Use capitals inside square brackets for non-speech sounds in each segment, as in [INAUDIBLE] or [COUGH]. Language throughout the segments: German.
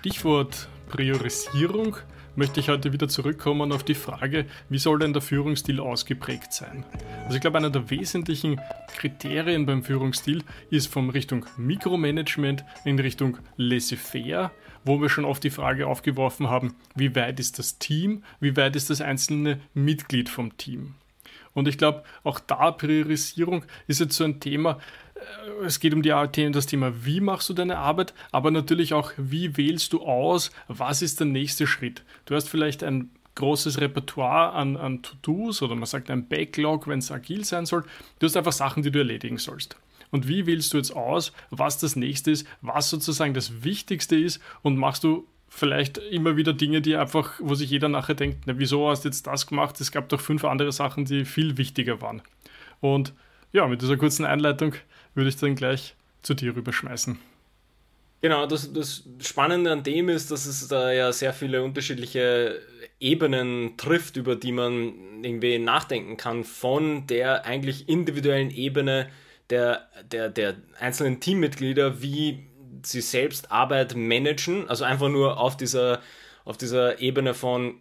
Stichwort Priorisierung möchte ich heute wieder zurückkommen auf die Frage, wie soll denn der Führungsstil ausgeprägt sein? Also ich glaube, einer der wesentlichen Kriterien beim Führungsstil ist vom Richtung Mikromanagement in Richtung Laissez-faire, wo wir schon oft die Frage aufgeworfen haben, wie weit ist das Team, wie weit ist das einzelne Mitglied vom Team? Und ich glaube, auch da Priorisierung ist jetzt so ein Thema, es geht um die, das Thema, wie machst du deine Arbeit, aber natürlich auch, wie wählst du aus, was ist der nächste Schritt. Du hast vielleicht ein großes Repertoire an, an To-Dos oder man sagt ein Backlog, wenn es agil sein soll. Du hast einfach Sachen, die du erledigen sollst. Und wie wählst du jetzt aus, was das nächste ist, was sozusagen das Wichtigste ist und machst du vielleicht immer wieder Dinge, die einfach, wo sich jeder nachher denkt, na, wieso hast du jetzt das gemacht? Es gab doch fünf andere Sachen, die viel wichtiger waren. Und ja, mit dieser kurzen Einleitung würde ich dann gleich zu dir rüberschmeißen. Genau, das, das Spannende an dem ist, dass es da ja sehr viele unterschiedliche Ebenen trifft, über die man irgendwie nachdenken kann, von der eigentlich individuellen Ebene der, der, der einzelnen Teammitglieder, wie sie selbst Arbeit managen, also einfach nur auf dieser, auf dieser Ebene von,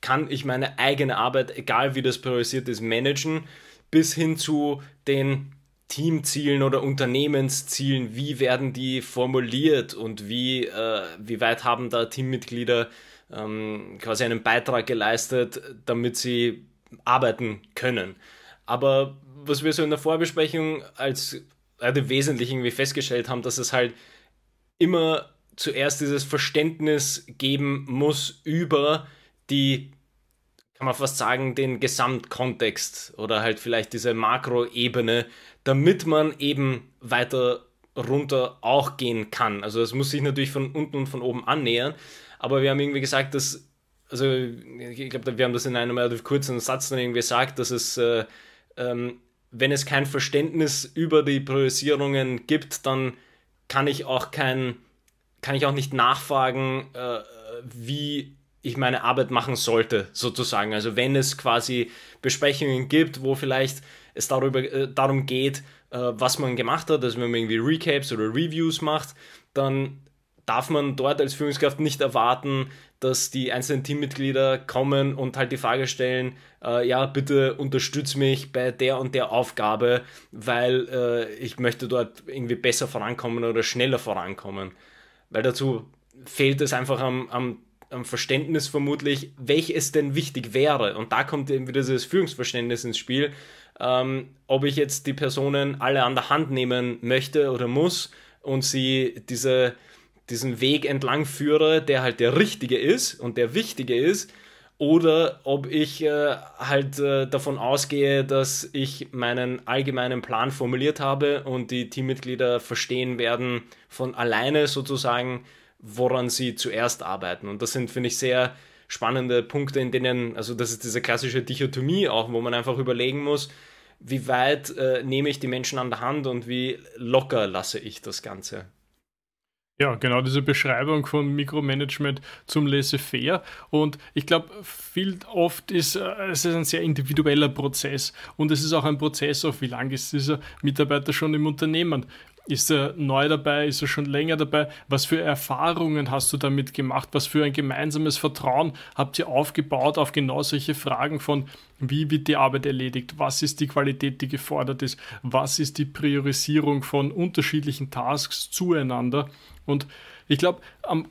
kann ich meine eigene Arbeit, egal wie das priorisiert ist, managen, bis hin zu den Teamzielen oder Unternehmenszielen, wie werden die formuliert und wie, äh, wie weit haben da Teammitglieder ähm, quasi einen Beitrag geleistet, damit sie arbeiten können. Aber was wir so in der Vorbesprechung als also wesentlich irgendwie festgestellt haben, dass es halt immer zuerst dieses Verständnis geben muss über die kann man fast sagen, den Gesamtkontext oder halt vielleicht diese Makroebene, damit man eben weiter runter auch gehen kann. Also es muss sich natürlich von unten und von oben annähern, aber wir haben irgendwie gesagt, dass, also ich glaube, wir haben das in einem relativ kurzen Satz dann irgendwie gesagt, dass es, äh, ähm, wenn es kein Verständnis über die Priorisierungen gibt, dann kann ich auch kein, kann ich auch nicht nachfragen, äh, wie ich meine Arbeit machen sollte, sozusagen. Also wenn es quasi Besprechungen gibt, wo vielleicht es darüber, äh, darum geht, äh, was man gemacht hat, also wenn man irgendwie Recaps oder Reviews macht, dann darf man dort als Führungskraft nicht erwarten, dass die einzelnen Teammitglieder kommen und halt die Frage stellen, äh, ja, bitte unterstütz mich bei der und der Aufgabe, weil äh, ich möchte dort irgendwie besser vorankommen oder schneller vorankommen. Weil dazu fehlt es einfach am, am Verständnis vermutlich, welches denn wichtig wäre. Und da kommt eben wieder dieses Führungsverständnis ins Spiel. Ähm, ob ich jetzt die Personen alle an der Hand nehmen möchte oder muss und sie diese, diesen Weg entlang führe, der halt der richtige ist und der wichtige ist, oder ob ich äh, halt äh, davon ausgehe, dass ich meinen allgemeinen Plan formuliert habe und die Teammitglieder verstehen werden von alleine sozusagen, woran sie zuerst arbeiten. Und das sind, finde ich, sehr spannende Punkte, in denen, also das ist diese klassische Dichotomie auch, wo man einfach überlegen muss, wie weit äh, nehme ich die Menschen an der Hand und wie locker lasse ich das Ganze. Ja, genau diese Beschreibung von Mikromanagement zum Laissez-faire. Und ich glaube, viel oft ist äh, es ist ein sehr individueller Prozess. Und es ist auch ein Prozess, auf wie lange ist dieser Mitarbeiter schon im Unternehmen. Ist er neu dabei? Ist er schon länger dabei? Was für Erfahrungen hast du damit gemacht? Was für ein gemeinsames Vertrauen habt ihr aufgebaut auf genau solche Fragen von, wie wird die Arbeit erledigt? Was ist die Qualität, die gefordert ist? Was ist die Priorisierung von unterschiedlichen Tasks zueinander? Und ich glaube,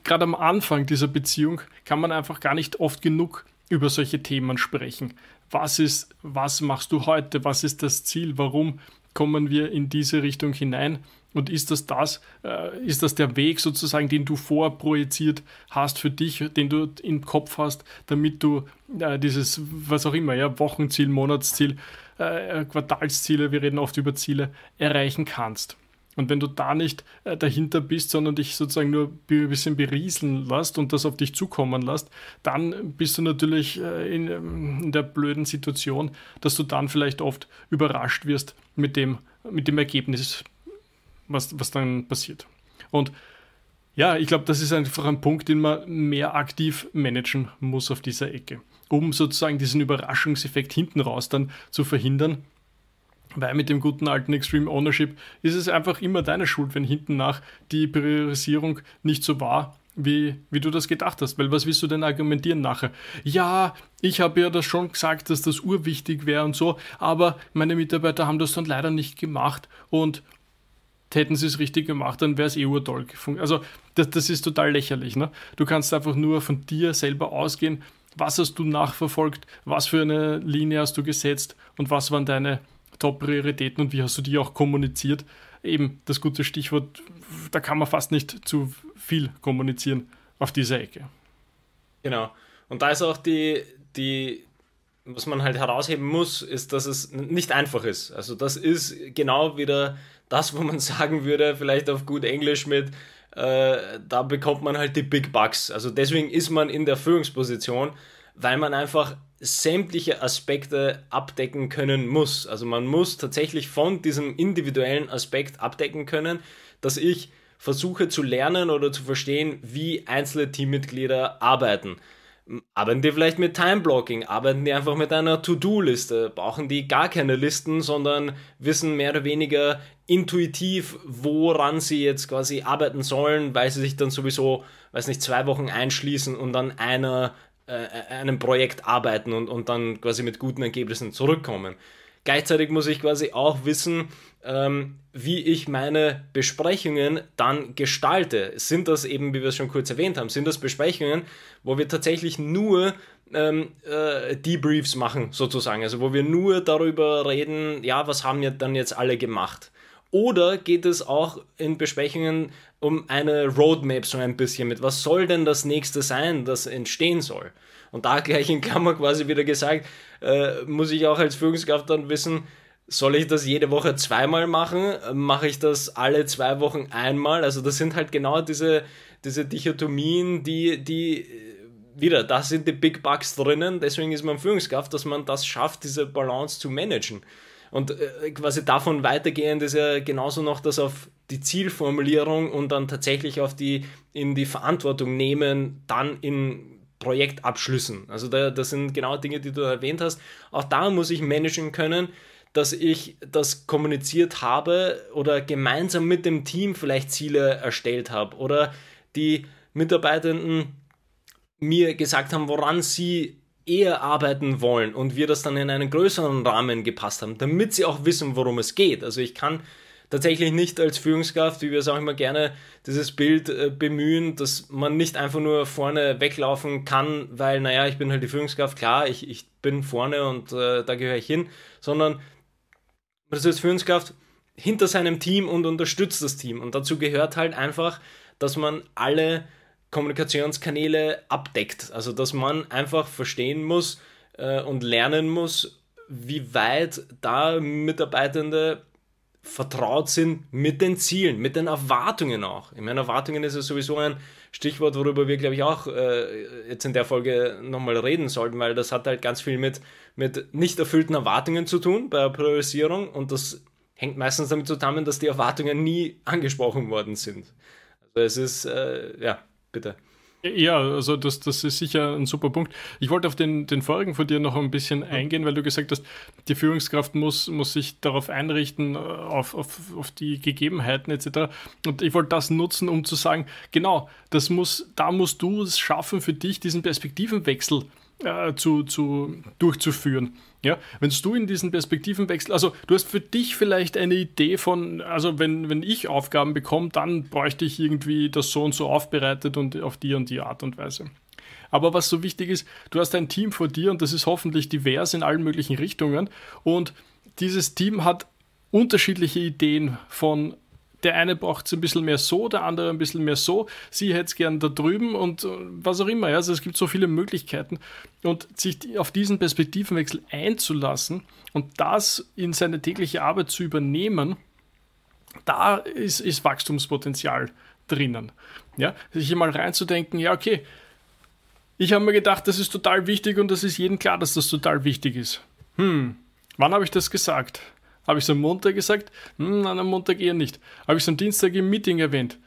gerade am Anfang dieser Beziehung kann man einfach gar nicht oft genug über solche Themen sprechen. Was ist, was machst du heute? Was ist das Ziel? Warum kommen wir in diese Richtung hinein? Und ist das das, äh, ist das der Weg sozusagen, den du vorprojiziert hast für dich, den du im Kopf hast, damit du äh, dieses, was auch immer, ja, Wochenziel, Monatsziel, äh, Quartalsziele, wir reden oft über Ziele, erreichen kannst? Und wenn du da nicht äh, dahinter bist, sondern dich sozusagen nur ein bisschen berieseln lässt und das auf dich zukommen lässt, dann bist du natürlich äh, in, ähm, in, der blöden Situation, dass du dann vielleicht oft überrascht wirst mit dem, mit dem Ergebnis, was, was dann passiert. Und ja, ich glaube, das ist einfach ein Punkt, den man mehr aktiv managen muss auf dieser Ecke, um sozusagen diesen Überraschungseffekt hinten raus dann zu verhindern. Weil mit dem guten alten Extreme Ownership ist es einfach immer deine Schuld, wenn hinten nach die Priorisierung nicht so war, wie, wie du das gedacht hast. Weil was willst du denn argumentieren nachher? Ja, ich habe ja das schon gesagt, dass das urwichtig wäre und so, aber meine Mitarbeiter haben das dann leider nicht gemacht und hätten sie es richtig gemacht, dann wäre es eh urtoll. Also das, das ist total lächerlich. Ne? Du kannst einfach nur von dir selber ausgehen, was hast du nachverfolgt, was für eine Linie hast du gesetzt und was waren deine Top-Prioritäten und wie hast du die auch kommuniziert. Eben das gute Stichwort, da kann man fast nicht zu viel kommunizieren auf dieser Ecke. Genau. Und da ist auch die, die, was man halt herausheben muss, ist, dass es nicht einfach ist. Also das ist genau wieder das, wo man [LAUGHS] sagen würde, vielleicht auf gut Englisch mit, äh, da bekommt man halt die Big Bucks. Also deswegen ist man in der Führungsposition, weil man einfach sämtliche Aspekte abdecken können muss. Also man muss tatsächlich von diesem individuellen Aspekt abdecken können, dass ich versuche zu lernen oder zu verstehen, wie einzelne Teammitglieder arbeiten. Arbeiten die vielleicht mit Timeblocking? Arbeiten die einfach mit einer To-Do-Liste? Brauchen die gar keine Listen, sondern wissen mehr oder weniger intuitiv, woran sie jetzt quasi arbeiten sollen, weil sie sich dann sowieso, weiß nicht, zwei Wochen einschließen und dann einer, äh, einem Projekt arbeiten und, und dann quasi mit guten Ergebnissen zurückkommen. Gleichzeitig muss ich quasi auch wissen, ähm, wie ich meine Besprechungen dann gestalte. Sind das eben, wie wir es schon kurz erwähnt haben, sind das Besprechungen, wo wir tatsächlich nur ähm, äh, Debriefs machen, sozusagen. Also wo wir nur darüber reden, ja, was haben wir dann jetzt alle gemacht. Oder geht es auch in Besprechungen um eine Roadmap so ein bisschen mit, was soll denn das nächste sein, das entstehen soll? Und da gleich in Klammer quasi wieder gesagt, äh, muss ich auch als Führungskraft dann wissen, soll ich das jede Woche zweimal machen? Mache ich das alle zwei Wochen einmal? Also das sind halt genau diese, diese Dichotomien, die, die wieder, da sind die Big Bucks drinnen, deswegen ist man Führungskraft, dass man das schafft, diese Balance zu managen. Und äh, quasi davon weitergehend ist ja genauso noch das auf die Zielformulierung und dann tatsächlich auf die in die Verantwortung nehmen, dann in Projektabschlüssen. Also da, das sind genau Dinge, die du erwähnt hast. Auch da muss ich managen können, dass ich das kommuniziert habe oder gemeinsam mit dem Team vielleicht Ziele erstellt habe oder die Mitarbeitenden mir gesagt haben, woran sie eher arbeiten wollen und wir das dann in einen größeren Rahmen gepasst haben, damit sie auch wissen, worum es geht. Also ich kann tatsächlich nicht als Führungskraft, wie wir es auch immer gerne dieses Bild äh, bemühen, dass man nicht einfach nur vorne weglaufen kann, weil, naja, ich bin halt die Führungskraft, klar, ich, ich bin vorne und äh, da gehöre ich hin, sondern man ist als Führungskraft hinter seinem Team und unterstützt das Team. Und dazu gehört halt einfach, dass man alle Kommunikationskanäle abdeckt. Also dass man einfach verstehen muss äh, und lernen muss, wie weit da Mitarbeitende vertraut sind mit den Zielen, mit den Erwartungen auch. Ich meine, Erwartungen ist ja sowieso ein Stichwort, worüber wir, glaube ich, auch äh, jetzt in der Folge nochmal reden sollten, weil das hat halt ganz viel mit, mit nicht erfüllten Erwartungen zu tun bei der Priorisierung und das hängt meistens damit zusammen, dass die Erwartungen nie angesprochen worden sind. Also es ist, äh, ja, bitte. Ja, also das, das ist sicher ein super Punkt. Ich wollte auf den, den vorigen von dir noch ein bisschen eingehen, weil du gesagt hast, die Führungskraft muss, muss sich darauf einrichten, auf, auf, auf die Gegebenheiten etc. Und ich wollte das nutzen, um zu sagen, genau, das muss, da musst du es schaffen, für dich diesen Perspektivenwechsel äh, zu, zu, durchzuführen. Ja, wenn du in diesen Perspektivenwechsel, also du hast für dich vielleicht eine Idee von, also wenn, wenn ich Aufgaben bekomme, dann bräuchte ich irgendwie das so und so aufbereitet und auf die und die Art und Weise. Aber was so wichtig ist, du hast ein Team vor dir und das ist hoffentlich divers in allen möglichen Richtungen und dieses Team hat unterschiedliche Ideen von der eine braucht es ein bisschen mehr so, der andere ein bisschen mehr so, sie hätte es gern da drüben und äh, was auch immer. Also es gibt so viele Möglichkeiten und sich auf diesen Perspektivenwechsel einzulassen und das in seine tägliche Arbeit zu übernehmen, da ist, ist Wachstumspotenzial drinnen. Ja, sich mal reinzudenken, ja, okay, ich habe mir gedacht, das ist total wichtig und das ist jedem klar, dass das total wichtig ist. Hm, wann habe ich das gesagt? Habe ich es am Montag gesagt? Hm, nein, am Montag eher nicht. Habe ich es am Dienstag im Meeting erwähnt?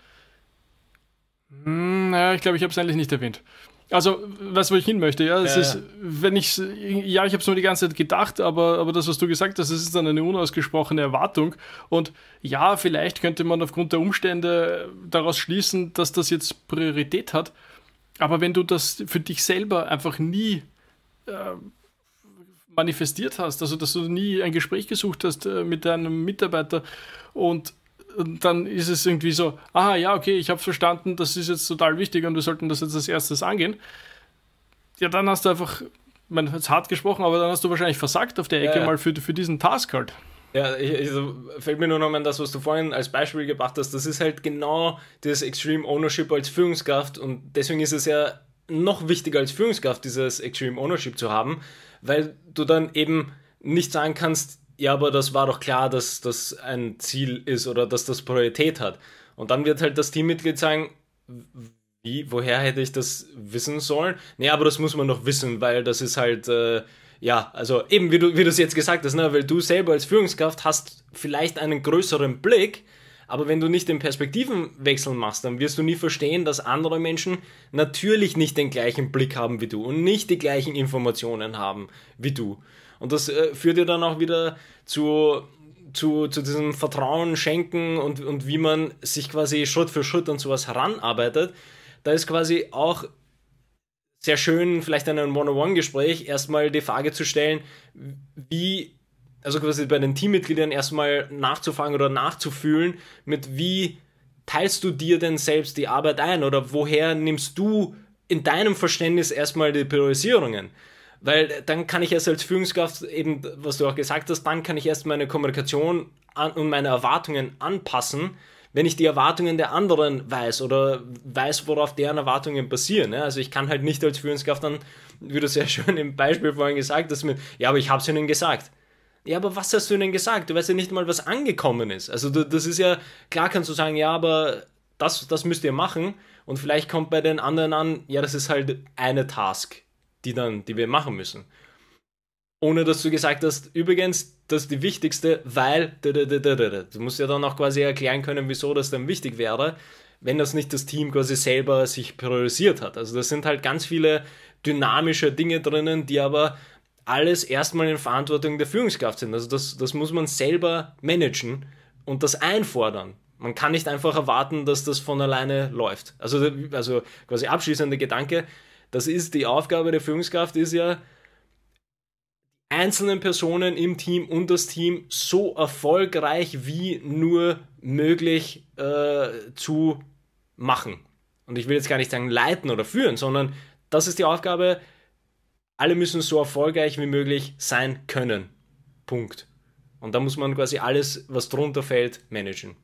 Hm, naja, ich glaube, ich habe es eigentlich nicht erwähnt. Also, was wo ich hin möchte, ja, es ja, ist, wenn ich, ja, ich habe es nur die ganze Zeit gedacht, aber, aber das, was du gesagt hast, das ist dann eine unausgesprochene Erwartung. Und ja, vielleicht könnte man aufgrund der Umstände daraus schließen, dass das jetzt Priorität hat. Aber wenn du das für dich selber einfach nie äh, manifestiert hast, also dass du nie ein Gespräch gesucht hast äh, mit deinem Mitarbeiter und dann ist es irgendwie so, aha, ja, okay, ich habe verstanden, das ist jetzt total wichtig und wir sollten das jetzt als erstes angehen. Ja, dann hast du einfach, man hat es hart gesprochen, aber dann hast du wahrscheinlich versagt auf der Ecke ja, mal für, für diesen Task halt. Ja, ich, also fällt mir nur noch mal das, was du vorhin als Beispiel gebracht hast. Das ist halt genau das Extreme Ownership als Führungskraft und deswegen ist es ja noch wichtiger als Führungskraft, dieses Extreme Ownership zu haben, weil du dann eben nicht sagen kannst, ja, aber das war doch klar, dass das ein Ziel ist oder dass das Priorität hat. Und dann wird halt das Teammitglied sagen, wie, woher hätte ich das wissen sollen? Nee, aber das muss man doch wissen, weil das ist halt, äh, ja, also eben wie du es jetzt gesagt hast, ne, weil du selber als Führungskraft hast vielleicht einen größeren Blick, aber wenn du nicht den Perspektivenwechsel machst, dann wirst du nie verstehen, dass andere Menschen natürlich nicht den gleichen Blick haben wie du und nicht die gleichen Informationen haben wie du. Und das äh, führt ja dann auch wieder zu, zu, zu diesem Vertrauen schenken und, und wie man sich quasi Schritt für Schritt an sowas heranarbeitet. Da ist quasi auch sehr schön, vielleicht in einem One-on-One-Gespräch erstmal die Frage zu stellen, wie, also quasi bei den Teammitgliedern erstmal nachzufragen oder nachzufühlen, mit wie teilst du dir denn selbst die Arbeit ein oder woher nimmst du in deinem Verständnis erstmal die Priorisierungen? Weil dann kann ich erst als Führungskraft eben, was du auch gesagt hast, dann kann ich erst meine Kommunikation und meine Erwartungen anpassen, wenn ich die Erwartungen der anderen weiß oder weiß, worauf deren Erwartungen basieren. Ja? Also ich kann halt nicht als Führungskraft dann, wie du sehr schön im Beispiel vorhin gesagt hast, mit, ja, aber ich habe es ihnen gesagt. Ja, aber was hast du ihnen gesagt? Du weißt ja nicht mal, was angekommen ist. Also du, das ist ja, klar kannst du sagen, ja, aber das, das müsst ihr machen und vielleicht kommt bei den anderen an, ja, das ist halt eine Task die, dann, die wir machen müssen. Ohne dass du gesagt hast, übrigens, das ist die wichtigste, weil du musst ja dann auch quasi erklären können, wieso das dann wichtig wäre, wenn das nicht das Team quasi selber sich priorisiert hat. Also das sind halt ganz viele dynamische Dinge drinnen, die aber alles erstmal in Verantwortung der Führungskraft sind. Also das, das muss man selber managen und das einfordern. Man kann nicht einfach erwarten, dass das von alleine läuft. Also, also quasi abschließender Gedanke, das ist die Aufgabe der Führungskraft, ist ja, einzelnen Personen im Team und das Team so erfolgreich wie nur möglich äh, zu machen. Und ich will jetzt gar nicht sagen leiten oder führen, sondern das ist die Aufgabe, alle müssen so erfolgreich wie möglich sein können. Punkt. Und da muss man quasi alles, was drunter fällt, managen.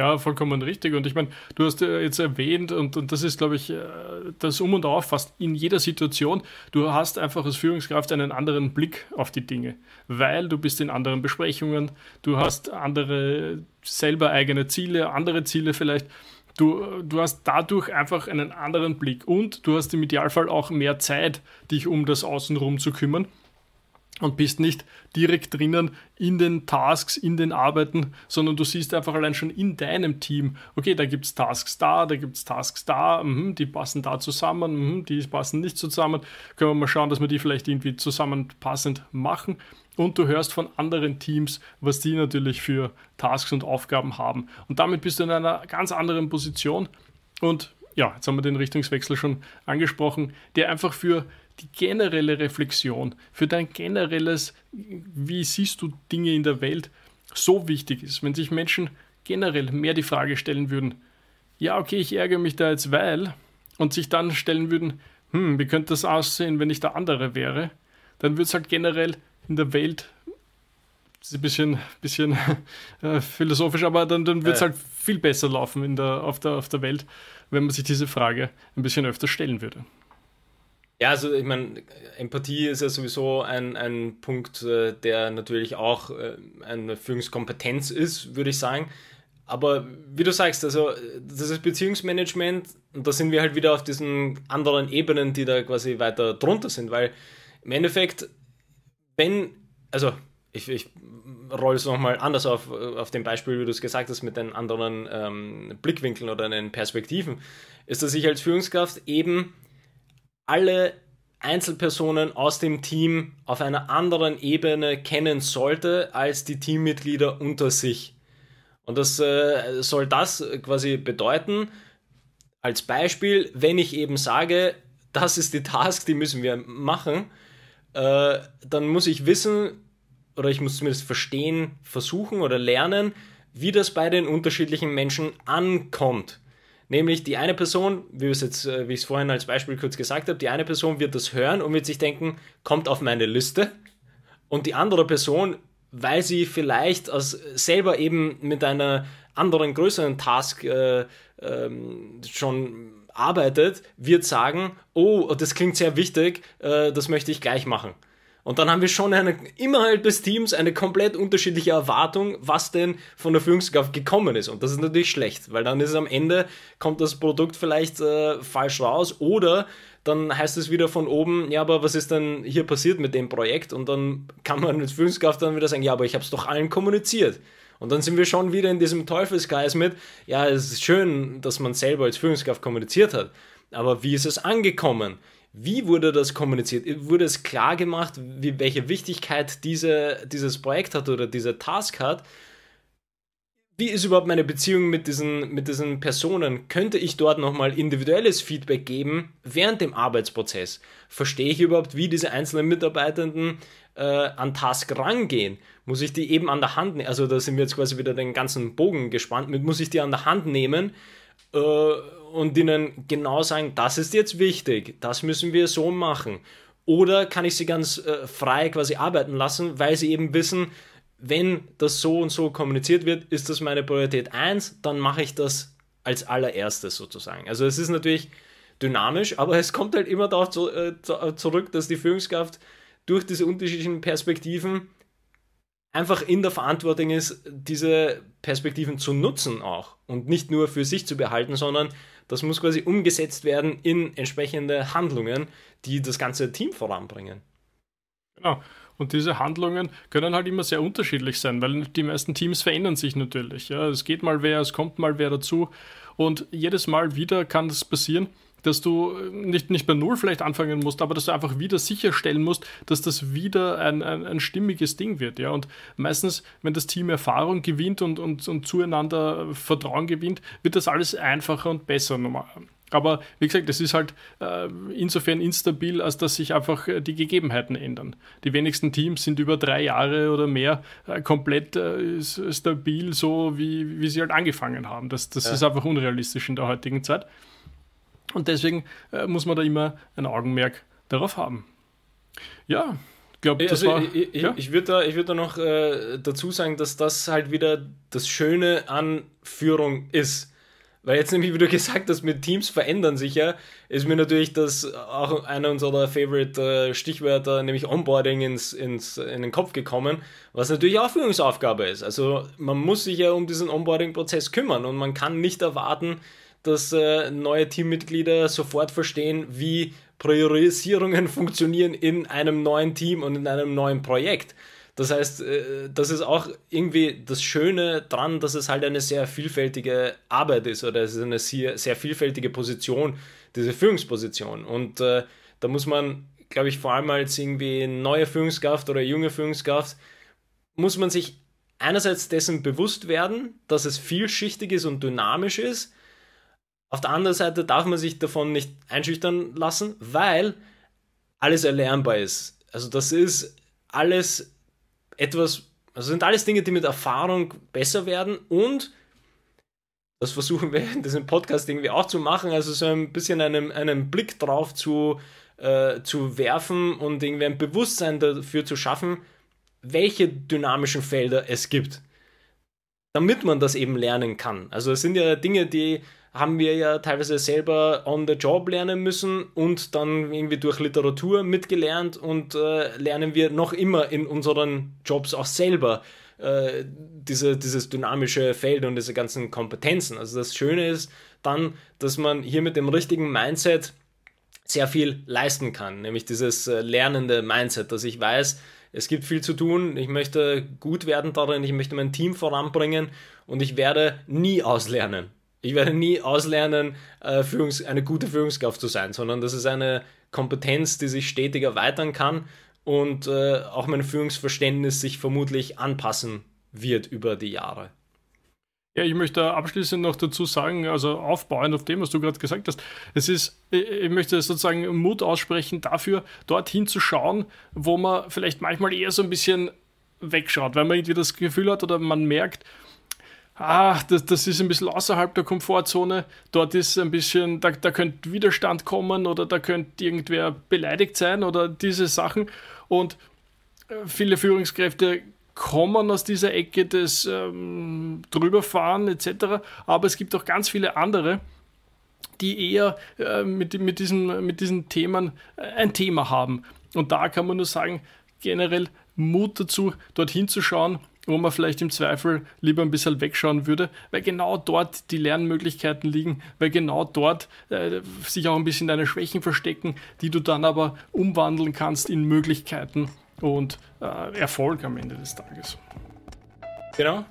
Ja, vollkommen richtig. Und ich meine, du hast äh, jetzt erwähnt, und, und das ist, glaube ich, äh, das Um und Auf fast in jeder Situation, du hast einfach als Führungskraft einen anderen Blick auf die Dinge, weil du bist in anderen Besprechungen, du hast andere selber eigene Ziele, andere Ziele vielleicht. Du, du hast dadurch einfach einen anderen Blick und du hast im Idealfall auch mehr Zeit, dich um das Außenrum zu kümmern und bist nicht direkt drinnen in den Tasks, in den Arbeiten, sondern du siehst einfach allein schon in deinem Team, okay, da gibt es Tasks da, da gibt es Tasks da, mh, die passen da zusammen, mh, die passen nicht zusammen. Können wir mal schauen, dass wir die vielleicht irgendwie zusammenpassend machen. Und du hörst von anderen Teams, was die natürlich für Tasks und Aufgaben haben. Und damit bist du in einer ganz anderen Position. Und ja, jetzt haben wir den Richtungswechsel schon angesprochen, der einfach für die generelle Reflexion, für dein generelles, wie siehst du Dinge in der Welt, so wichtig ist. Wenn sich Menschen generell mehr die Frage stellen würden, ja, okay, ich ärgere mich da jetzt, weil, und sich dann stellen würden, hm, wie könnte das aussehen, wenn ich der andere wäre, dann würde es halt generell in der Welt, das ist ein bisschen, bisschen [LAUGHS] äh, philosophisch, aber dann, dann wird es halt viel besser laufen in der, auf, der, auf der Welt, wenn man sich diese Frage ein bisschen öfter stellen würde. Ja, also ich meine, Empathie ist ja sowieso ein, ein Punkt, äh, der natürlich auch äh, eine Führungskompetenz ist, würde ich sagen. Aber wie du sagst, also das ist Beziehungsmanagement und da sind wir halt wieder auf diesen anderen Ebenen, die da quasi weiter drunter sind, weil im Endeffekt, wenn, also ich, ich rolle es nochmal anders auf, auf dem Beispiel, wie du es gesagt hast, mit den anderen ähm, Blickwinkeln oder den Perspektiven, ist, dass ich als Führungskraft eben alle Einzelpersonen aus dem Team auf einer anderen Ebene kennen sollte als die Teammitglieder unter sich. Und das äh, soll das quasi bedeuten, als Beispiel, wenn ich eben sage, das ist die Task, die müssen wir machen, äh, dann muss ich wissen, oder ich muss zumindest verstehen, versuchen oder lernen, wie das bei den unterschiedlichen Menschen ankommt. Nämlich die eine Person, äh, wie ich es vorhin als Beispiel kurz gesagt habe, die eine Person wird das hören und wird sich denken, kommt auf meine Liste. Und die andere Person, weil sie vielleicht aus, selber eben mit einer anderen, größeren Task äh, ähm, schon arbeitet, wird sagen, oh, das klingt sehr wichtig, äh, das möchte ich gleich machen. Und dann haben wir schon eine, innerhalb des Teams eine komplett unterschiedliche Erwartung, was denn von der Führungskraft gekommen ist. Und das ist natürlich schlecht, weil dann ist es am Ende, kommt das Produkt vielleicht äh, falsch raus oder dann heißt es wieder von oben, ja, aber was ist denn hier passiert mit dem Projekt? Und dann kann man als Führungskraft dann wieder sagen, ja, aber ich habe es doch allen kommuniziert. Und dann sind wir schon wieder in diesem Teufelskreis mit, ja, es ist schön, dass man selber als Führungskraft kommuniziert hat, aber wie ist es angekommen? Wie wurde das kommuniziert? Wurde es klar gemacht, wie, welche Wichtigkeit diese, dieses Projekt hat oder dieser Task hat? Wie ist überhaupt meine Beziehung mit diesen, mit diesen Personen? Könnte ich dort nochmal individuelles Feedback geben während dem Arbeitsprozess? Verstehe ich überhaupt, wie diese einzelnen Mitarbeitenden äh, an Task rangehen? Muss ich die eben an der Hand nehmen? Also da sind wir jetzt quasi wieder den ganzen Bogen gespannt mit, muss ich die an der Hand nehmen? Äh, und ihnen genau sagen, das ist jetzt wichtig, das müssen wir so machen. Oder kann ich sie ganz äh, frei quasi arbeiten lassen, weil sie eben wissen, wenn das so und so kommuniziert wird, ist das meine Priorität 1, dann mache ich das als allererstes sozusagen. Also es ist natürlich dynamisch, aber es kommt halt immer darauf zu, äh, zurück, dass die Führungskraft durch diese unterschiedlichen Perspektiven einfach in der Verantwortung ist, diese Perspektiven zu nutzen auch und nicht nur für sich zu behalten, sondern das muss quasi umgesetzt werden in entsprechende Handlungen, die das ganze Team voranbringen. Genau. Und diese Handlungen können halt immer sehr unterschiedlich sein, weil die meisten Teams verändern sich natürlich. Ja. Es geht mal wer, es kommt mal wer dazu. Und jedes Mal wieder kann das passieren, dass du nicht, nicht bei Null vielleicht anfangen musst, aber dass du einfach wieder sicherstellen musst, dass das wieder ein, ein, ein stimmiges Ding wird. Ja? Und meistens, wenn das Team Erfahrung gewinnt und, und, und zueinander Vertrauen gewinnt, wird das alles einfacher und besser. Aber wie gesagt, es ist halt äh, insofern instabil, als dass sich einfach äh, die Gegebenheiten ändern. Die wenigsten Teams sind über drei Jahre oder mehr äh, komplett äh, stabil, so wie, wie sie halt angefangen haben. Das, das ja. ist einfach unrealistisch in der heutigen Zeit. Und deswegen äh, muss man da immer ein Augenmerk darauf haben. Ja, ich glaube, das also war. Ich, ich, ja? ich würde da, würd da noch äh, dazu sagen, dass das halt wieder das Schöne an Führung ist. Weil jetzt nämlich, wie du [LAUGHS] gesagt hast, mit Teams verändern sich ja, ist mir natürlich das auch einer unserer Favorite äh, Stichwörter, nämlich Onboarding ins, ins, in den Kopf gekommen, was natürlich auch Führungsaufgabe ist. Also man muss sich ja um diesen Onboarding-Prozess kümmern und man kann nicht erwarten, dass äh, neue Teammitglieder sofort verstehen, wie Priorisierungen [LAUGHS] funktionieren in einem neuen Team und in einem neuen Projekt. Das heißt, äh, das ist auch irgendwie das Schöne dran, dass es halt eine sehr vielfältige Arbeit ist oder es ist eine sehr, sehr vielfältige Position, diese Führungsposition. Und äh, da muss man, glaube ich, vor allem als irgendwie neue Führungskraft oder junge Führungskraft, muss man sich einerseits dessen bewusst werden, dass es vielschichtig ist und dynamisch ist, auf der anderen Seite darf man sich davon nicht einschüchtern lassen, weil alles erlernbar ist. Also das ist alles etwas, also sind alles Dinge, die mit Erfahrung besser werden und das versuchen wir in diesem Podcast irgendwie auch zu machen, also so ein bisschen einen, einen Blick drauf zu, äh, zu werfen und irgendwie ein Bewusstsein dafür zu schaffen, welche dynamischen Felder es gibt, damit man das eben lernen kann. Also es sind ja Dinge, die haben wir ja teilweise selber on the job lernen müssen und dann irgendwie durch Literatur mitgelernt und äh, lernen wir noch immer in unseren Jobs auch selber äh, diese, dieses dynamische Feld und diese ganzen Kompetenzen. Also das Schöne ist dann, dass man hier mit dem richtigen Mindset sehr viel leisten kann, nämlich dieses äh, lernende Mindset, dass ich weiß, es gibt viel zu tun, ich möchte gut werden darin, ich möchte mein Team voranbringen und ich werde nie auslernen. Ich werde nie auslernen, äh, eine gute Führungskraft zu sein, sondern das ist eine Kompetenz, die sich stetig erweitern kann und äh, auch mein Führungsverständnis sich vermutlich anpassen wird über die Jahre. Ja, ich möchte abschließend noch dazu sagen, also aufbauend auf dem, was du gerade gesagt hast, es ist, ich möchte sozusagen Mut aussprechen dafür, dorthin zu schauen, wo man vielleicht manchmal eher so ein bisschen wegschaut, weil man irgendwie das Gefühl hat oder man merkt, ah, das, das ist ein bisschen außerhalb der Komfortzone, dort ist ein bisschen, da, da könnte Widerstand kommen oder da könnte irgendwer beleidigt sein oder diese Sachen. Und äh, viele Führungskräfte kommen aus dieser Ecke des ähm, Drüberfahren etc. Aber es gibt auch ganz viele andere, die eher äh, mit, mit, diesen, mit diesen Themen äh, ein Thema haben. Und da kann man nur sagen, generell Mut dazu, dorthin zu schauen wo man vielleicht im Zweifel lieber ein bisschen wegschauen würde, weil genau dort die Lernmöglichkeiten liegen, weil genau dort äh, sich auch ein bisschen deine Schwächen verstecken, die du dann aber umwandeln kannst in Möglichkeiten und äh, Erfolg am Ende des Tages. Genau.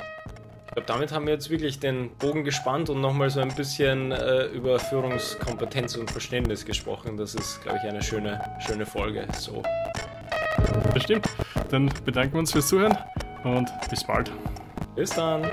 Ich glaube, damit haben wir jetzt wirklich den Bogen gespannt und nochmal so ein bisschen äh, über Führungskompetenz und Verständnis gesprochen. Das ist, glaube ich, eine schöne, schöne Folge. So. Das stimmt. Dann bedanken wir uns fürs Zuhören und bis bald. Bis dann.